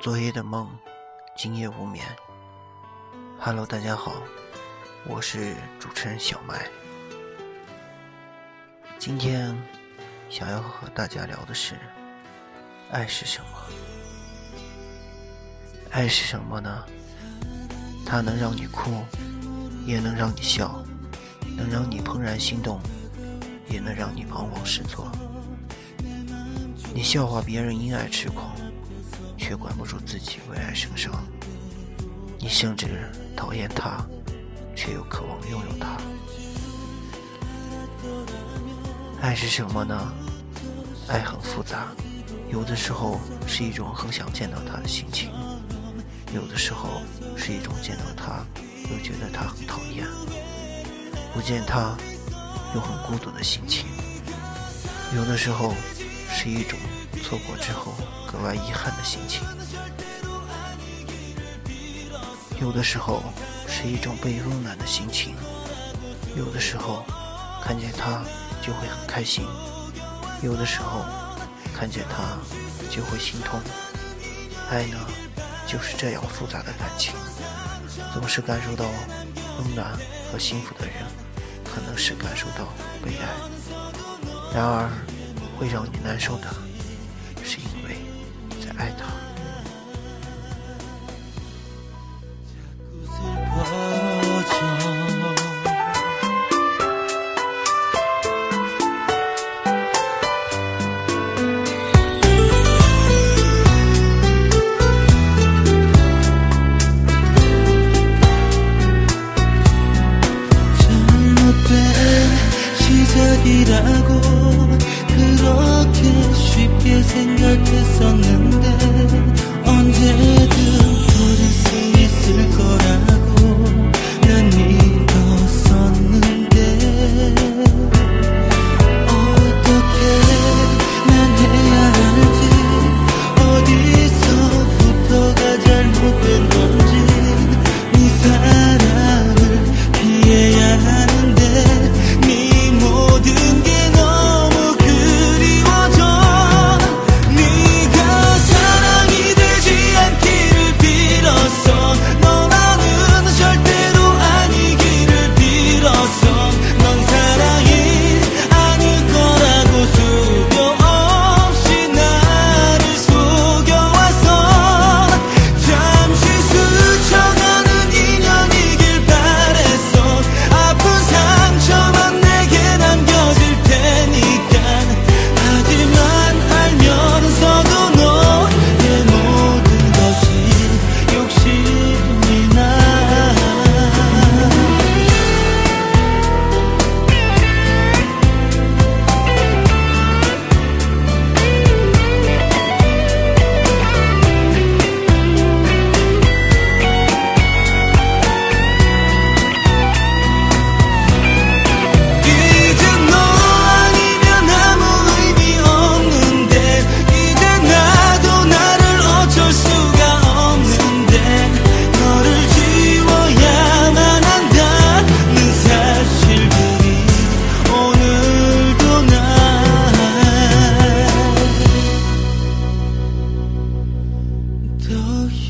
昨夜的梦，今夜无眠。Hello，大家好，我是主持人小麦。今天想要和大家聊的是，爱是什么？爱是什么呢？它能让你哭，也能让你笑，能让你怦然心动，也能让你彷徨失措。你笑话别人因爱痴狂，却管不住自己为爱生伤。你甚至讨厌他，却又渴望拥有他。爱是什么呢？爱很复杂，有的时候是一种很想见到他的心情，有的时候是一种见到他又觉得他很讨厌，不见他又很孤独的心情，有的时候。是一种错过之后格外遗憾的心情，有的时候是一种被温暖的心情，有的时候看见他就会很开心，有的时候看见他就会心痛。爱呢，就是这样复杂的感情，总是感受到温暖和幸福的人，可能是感受到被爱，然而。会让你难受的， 알다. 시작이라고 그렇게 피해 생각했었는데 언제든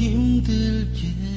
힘들 게.